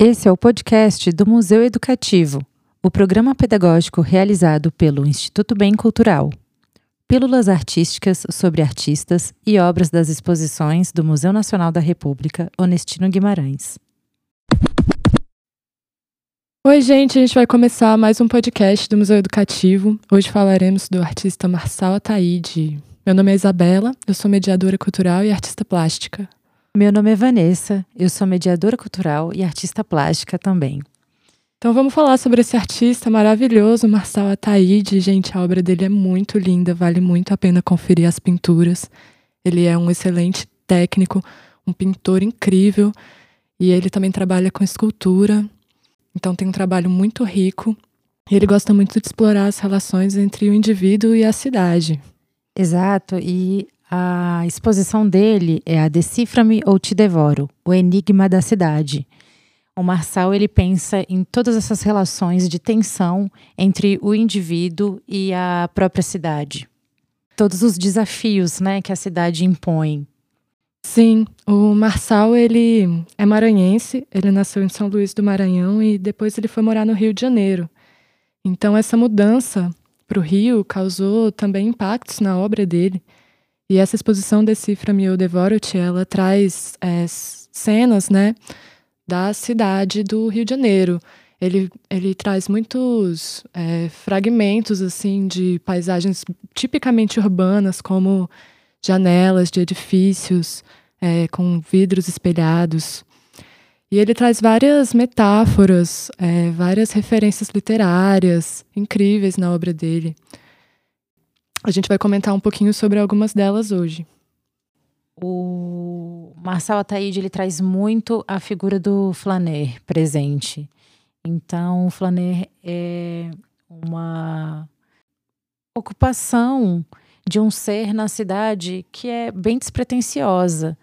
Esse é o podcast do Museu Educativo, o programa pedagógico realizado pelo Instituto Bem Cultural. Pílulas artísticas sobre artistas e obras das exposições do Museu Nacional da República Onestino Guimarães. Oi, gente, a gente vai começar mais um podcast do Museu Educativo. Hoje falaremos do artista Marçal Ataíde. Meu nome é Isabela, eu sou mediadora cultural e artista plástica. Meu nome é Vanessa, eu sou mediadora cultural e artista plástica também. Então vamos falar sobre esse artista maravilhoso, Marçal Ataíde. Gente, a obra dele é muito linda, vale muito a pena conferir as pinturas. Ele é um excelente técnico, um pintor incrível e ele também trabalha com escultura. Então tem um trabalho muito rico. E ele gosta muito de explorar as relações entre o indivíduo e a cidade. Exato, e a exposição dele é a Decifra-me ou Te Devoro, o enigma da cidade. O Marçal ele pensa em todas essas relações de tensão entre o indivíduo e a própria cidade. Todos os desafios, né, que a cidade impõe. Sim, o Marçal ele é maranhense, ele nasceu em São Luís do Maranhão e depois ele foi morar no Rio de Janeiro. Então essa mudança para o Rio causou também impactos na obra dele. E essa exposição Decifra-me ou Devoro-te, ela traz é, cenas, né, da cidade do Rio de Janeiro. Ele, ele traz muitos é, fragmentos, assim, de paisagens tipicamente urbanas, como janelas de edifícios é, com vidros espelhados. E ele traz várias metáforas, é, várias referências literárias incríveis na obra dele. A gente vai comentar um pouquinho sobre algumas delas hoje. O Marcel Ataíde ele traz muito a figura do flaner presente. Então, o flaner é uma ocupação de um ser na cidade que é bem despretensiosa.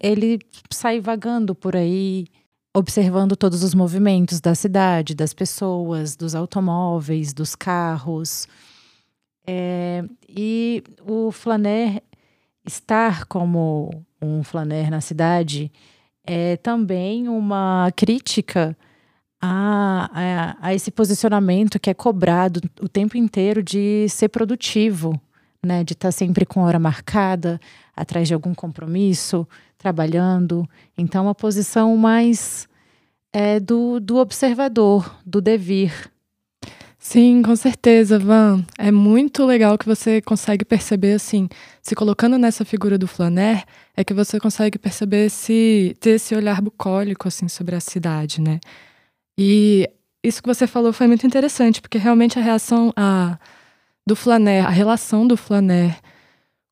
Ele sai vagando por aí, observando todos os movimentos da cidade, das pessoas, dos automóveis, dos carros. É, e o flaner estar como um flaner na cidade é também uma crítica a, a, a, esse posicionamento que é cobrado o tempo inteiro de ser produtivo, né? De estar sempre com hora marcada, atrás de algum compromisso, trabalhando. Então, uma posição mais é, do, do observador, do devir, Sim, com certeza, Van. É muito legal que você consegue perceber, assim, se colocando nessa figura do flaner, é que você consegue perceber esse, ter esse olhar bucólico, assim, sobre a cidade, né? E isso que você falou foi muito interessante, porque realmente a reação a, do flaner, a relação do flaner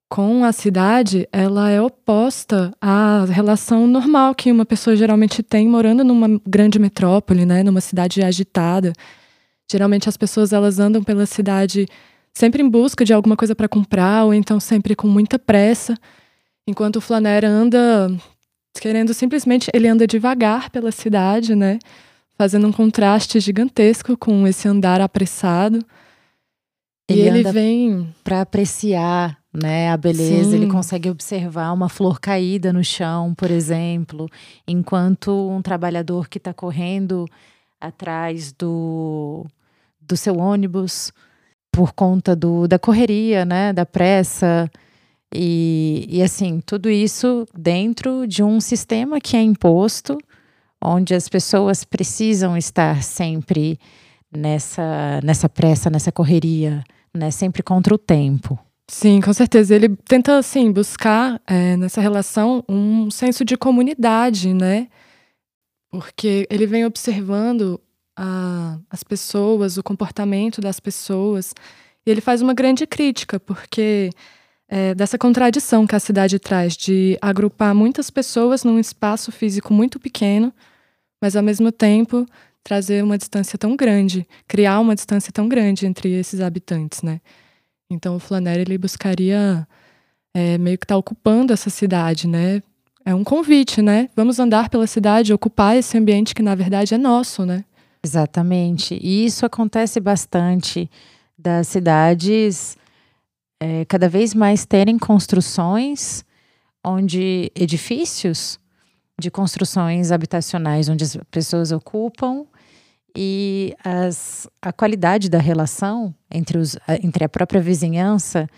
com a cidade, ela é oposta à relação normal que uma pessoa geralmente tem morando numa grande metrópole, né? Numa cidade agitada. Geralmente as pessoas elas andam pela cidade sempre em busca de alguma coisa para comprar ou então sempre com muita pressa, enquanto o Flaner anda querendo simplesmente ele anda devagar pela cidade, né? Fazendo um contraste gigantesco com esse andar apressado. Ele e ele vem para apreciar, né, a beleza. Sim. Ele consegue observar uma flor caída no chão, por exemplo, enquanto um trabalhador que está correndo atrás do, do seu ônibus por conta do, da correria, né, da pressa. E, e assim, tudo isso dentro de um sistema que é imposto, onde as pessoas precisam estar sempre nessa, nessa pressa, nessa correria, né, sempre contra o tempo. Sim, com certeza. Ele tenta, assim, buscar é, nessa relação um senso de comunidade, né? porque ele vem observando a, as pessoas, o comportamento das pessoas, e ele faz uma grande crítica, porque é, dessa contradição que a cidade traz de agrupar muitas pessoas num espaço físico muito pequeno, mas ao mesmo tempo trazer uma distância tão grande, criar uma distância tão grande entre esses habitantes, né? Então o Flannery ele buscaria é, meio que estar tá ocupando essa cidade, né? é um convite, né? Vamos andar pela cidade, ocupar esse ambiente que na verdade é nosso, né? Exatamente. E isso acontece bastante das cidades é, cada vez mais terem construções onde edifícios de construções habitacionais onde as pessoas ocupam e as, a qualidade da relação entre, os, entre a própria vizinhança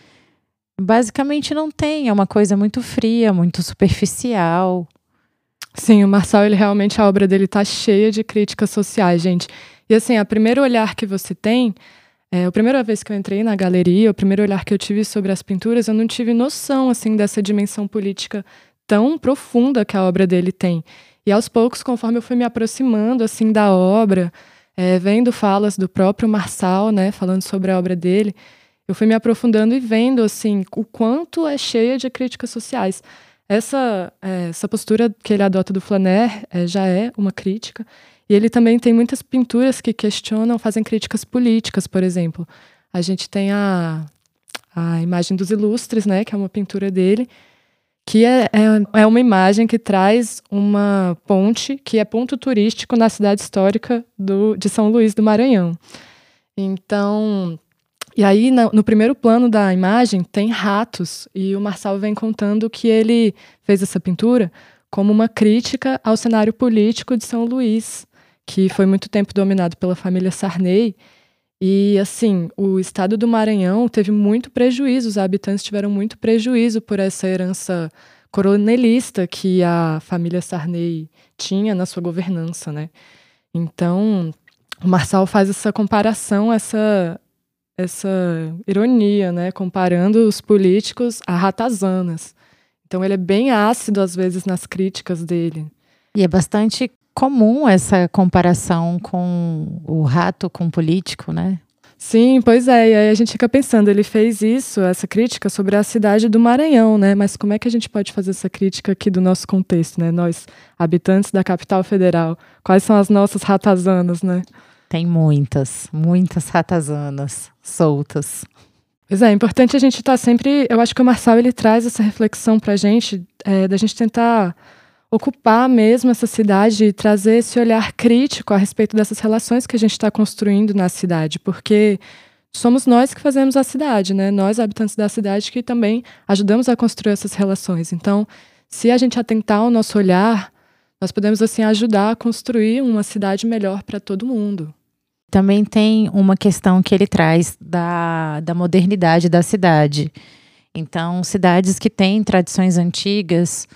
basicamente não tem, é uma coisa muito fria, muito superficial. Sim, o Marçal, ele realmente, a obra dele tá cheia de críticas sociais, gente. E assim, a primeiro olhar que você tem, é, a primeira vez que eu entrei na galeria, o primeiro olhar que eu tive sobre as pinturas, eu não tive noção, assim, dessa dimensão política tão profunda que a obra dele tem. E aos poucos, conforme eu fui me aproximando, assim, da obra, é, vendo falas do próprio Marçal, né, falando sobre a obra dele, eu fui me aprofundando e vendo, assim, o quanto é cheia de críticas sociais. Essa, é, essa postura que ele adota do Flaner é, já é uma crítica. E ele também tem muitas pinturas que questionam, fazem críticas políticas, por exemplo. A gente tem a, a imagem dos ilustres, né, que é uma pintura dele, que é, é, é uma imagem que traz uma ponte, que é ponto turístico na cidade histórica do, de São Luís do Maranhão. Então, e aí, no, primeiro plano da imagem, tem ratos, e o Marçal vem contando que ele fez essa pintura como uma crítica ao cenário político de São Luís, que foi muito tempo dominado pela família Sarney. E, assim, o estado do Maranhão teve muito prejuízo, os habitantes tiveram muito prejuízo por essa herança coronelista que a família Sarney tinha na sua governança, né? Então, o Marçal faz essa comparação, essa essa ironia, né, comparando os políticos a ratazanas. Então ele é bem ácido às vezes nas críticas dele. E é bastante comum essa comparação com o rato com o político, né? Sim, pois é. E aí a gente fica pensando, ele fez isso, essa crítica sobre a cidade do Maranhão, né? Mas como é que a gente pode fazer essa crítica aqui do nosso contexto, né? Nós, habitantes da capital federal, quais são as nossas ratazanas, né? Tem muitas, muitas ratazanas soltas. Pois é, é importante a gente estar tá sempre. Eu acho que o Marçal ele traz essa reflexão para a gente, é, da gente tentar ocupar mesmo essa cidade e trazer esse olhar crítico a respeito dessas relações que a gente está construindo na cidade, porque somos nós que fazemos a cidade, né? Nós, habitantes da cidade, que também ajudamos a construir essas relações. Então, se a gente atentar o nosso olhar, nós podemos assim ajudar a construir uma cidade melhor para todo mundo. Também tem uma questão que ele traz da, da modernidade da cidade. Então, cidades que têm tradições antigas,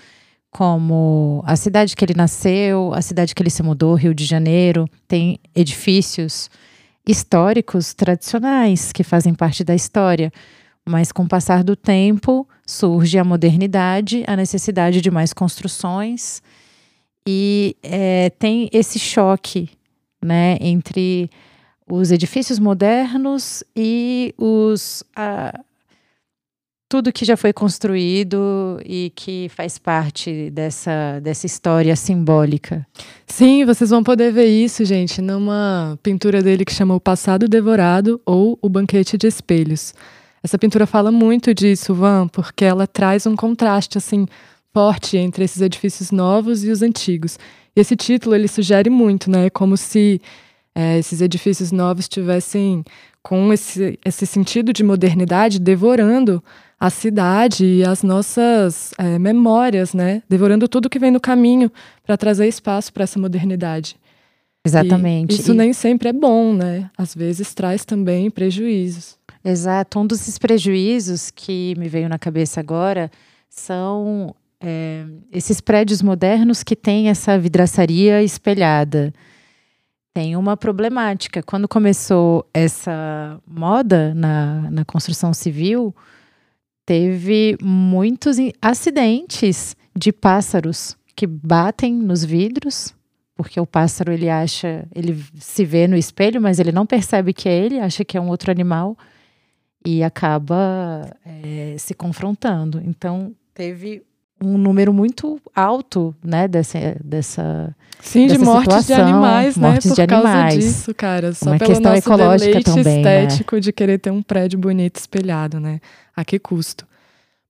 como a cidade que ele nasceu, a cidade que ele se mudou, Rio de Janeiro, tem edifícios históricos tradicionais que fazem parte da história. Mas com o passar do tempo, surge a modernidade, a necessidade de mais construções e é, tem esse choque né, entre os edifícios modernos e os tudo que já foi construído e que faz parte dessa, dessa história simbólica. Sim, vocês vão poder ver isso, gente, numa pintura dele que chama O Passado Devorado ou O Banquete de Espelhos. Essa pintura fala muito disso, Van, porque ela traz um contraste assim forte entre esses edifícios novos e os antigos. E esse título ele sugere muito, né? Como se é, esses edifícios novos tivessem com esse, esse sentido de modernidade devorando a cidade e as nossas é, memórias, né? Devorando tudo que vem no caminho para trazer espaço para essa modernidade. Exatamente. E isso e... nem sempre é bom, né? Às vezes traz também prejuízos. Exato. Um desses prejuízos que me veio na cabeça agora são é, esses prédios modernos que têm essa vidraçaria espelhada. Tem uma problemática. Quando começou essa moda na, na construção civil, teve muitos acidentes de pássaros que batem nos vidros, porque o pássaro ele acha, ele se vê no espelho, mas ele não percebe que é ele, acha que é um outro animal e acaba é, se confrontando. Então teve um número muito alto, né, dessa, dessa Sim, dessa de mortes situação, de animais, né, mortes por de causa animais. disso, cara. Só Uma pelo questão nosso ecológica também, né? estético né? de querer ter um prédio bonito espelhado, né? A que custo?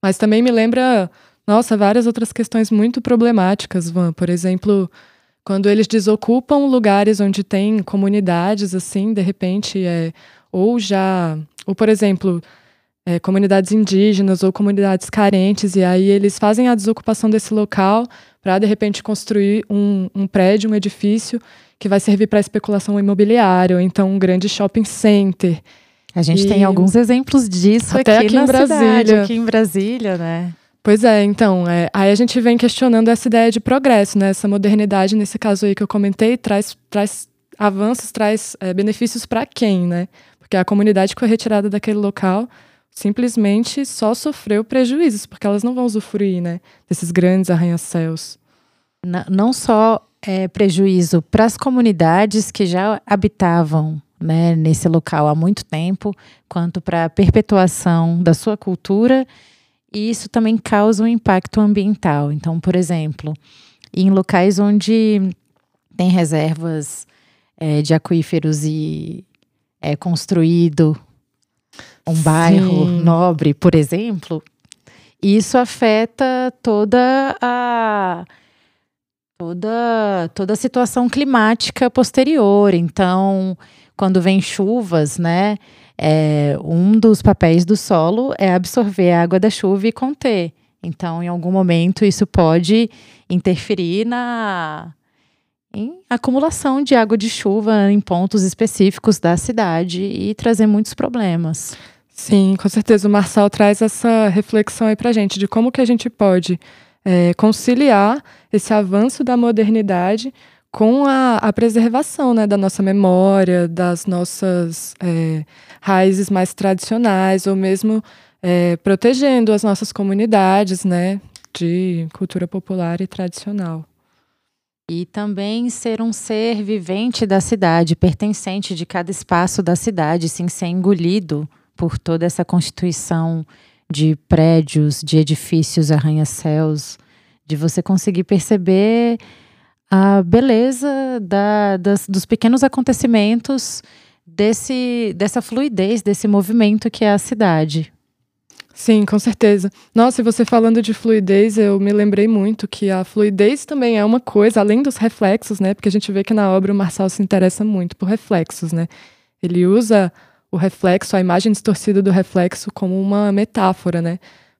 Mas também me lembra, nossa, várias outras questões muito problemáticas, Van. Por exemplo, quando eles desocupam lugares onde tem comunidades, assim, de repente, é, ou já, ou por exemplo, é, comunidades indígenas ou comunidades carentes, e aí eles fazem a desocupação desse local para, de repente, construir um, um prédio, um edifício que vai servir para especulação imobiliária, ou então um grande shopping center. A gente e... tem alguns exemplos disso Até aqui, aqui em Brasília. Cidade, aqui em Brasília, né? Pois é, então, é, aí a gente vem questionando essa ideia de progresso, né? Essa modernidade, nesse caso aí que eu comentei, traz, traz avanços, traz é, benefícios para quem, né? Porque a comunidade que foi retirada daquele local simplesmente só sofreu prejuízos, porque elas não vão usufruir, né? Desses grandes arranha-céus. Não só é, prejuízo para as comunidades que já habitavam né, nesse local há muito tempo, quanto para a perpetuação da sua cultura e isso também causa um impacto ambiental. Então, por exemplo, em locais onde tem reservas é, de aquíferos e é construído um Sim. bairro nobre, por exemplo, isso afeta toda a toda toda a situação climática posterior. Então, quando vem chuvas, né, é, um dos papéis do solo é absorver a água da chuva e conter. Então, em algum momento, isso pode interferir na em acumulação de água de chuva em pontos específicos da cidade e trazer muitos problemas. Sim, com certeza. O Marçal traz essa reflexão aí para gente de como que a gente pode é, conciliar esse avanço da modernidade com a, a preservação né, da nossa memória, das nossas é, raízes mais tradicionais, ou mesmo é, protegendo as nossas comunidades né, de cultura popular e tradicional. E também ser um ser vivente da cidade, pertencente de cada espaço da cidade, sem ser engolido por toda essa constituição de prédios, de edifícios, arranha-céus, de você conseguir perceber a beleza da, das, dos pequenos acontecimentos desse, dessa fluidez, desse movimento que é a cidade. Sim, com certeza. Nossa, e você falando de fluidez, eu me lembrei muito que a fluidez também é uma coisa, além dos reflexos, né? Porque a gente vê que na obra o Marçal se interessa muito por reflexos, né? Ele usa o reflexo, a imagem distorcida do reflexo, como uma metáfora, né?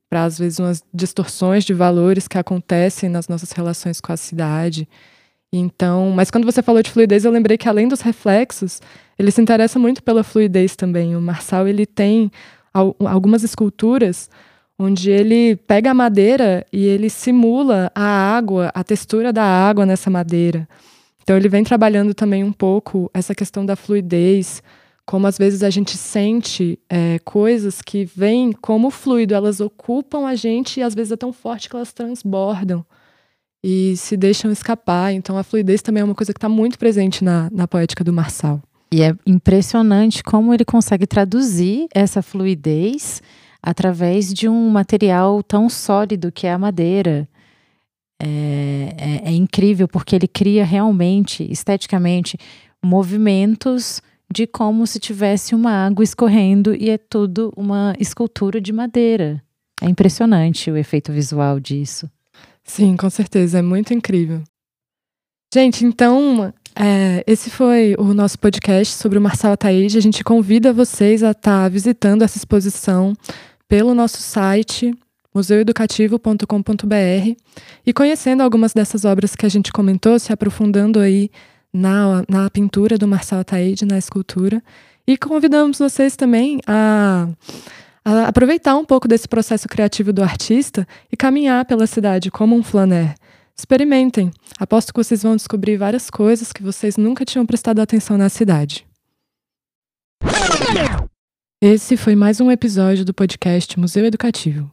Para, às vezes, umas distorções de valores que acontecem nas nossas relações com a cidade. Então, mas quando você falou de fluidez, eu lembrei que além dos reflexos, ele se interessa muito pela fluidez também. O Marçal ele tem algumas esculturas onde ele pega a madeira e ele simula a água, a textura da água nessa madeira. Então ele vem trabalhando também um pouco essa questão da fluidez, como às vezes a gente sente é, coisas que vêm como fluido, elas ocupam a gente e às vezes é tão forte que elas transbordam e se deixam escapar. Então a fluidez também é uma coisa que está muito presente na, na poética do Marçal. E é impressionante como ele consegue traduzir essa fluidez através de um material tão sólido que é a madeira. É, é, é incrível porque ele cria realmente, esteticamente, movimentos de como se tivesse uma água escorrendo e é tudo uma escultura de madeira. É impressionante o efeito visual disso. Sim, com certeza, é muito incrível. Gente, então, é, esse foi o nosso podcast sobre o Marçal Ataíde. A gente convida vocês a estar tá visitando essa exposição pelo nosso site museueducativo.com.br e conhecendo algumas dessas obras que a gente comentou, se aprofundando aí na, na pintura do Marçal Ataíde, na escultura. E convidamos vocês também a aproveitar um pouco desse processo criativo do artista e caminhar pela cidade como um flaner. Experimentem. Aposto que vocês vão descobrir várias coisas que vocês nunca tinham prestado atenção na cidade. Esse foi mais um episódio do podcast Museu Educativo,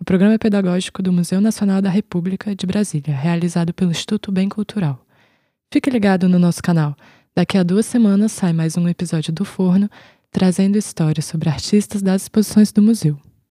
o programa pedagógico do Museu Nacional da República de Brasília, realizado pelo Instituto Bem Cultural. Fique ligado no nosso canal. Daqui a duas semanas sai mais um episódio do Forno trazendo histórias sobre artistas das exposições do museu.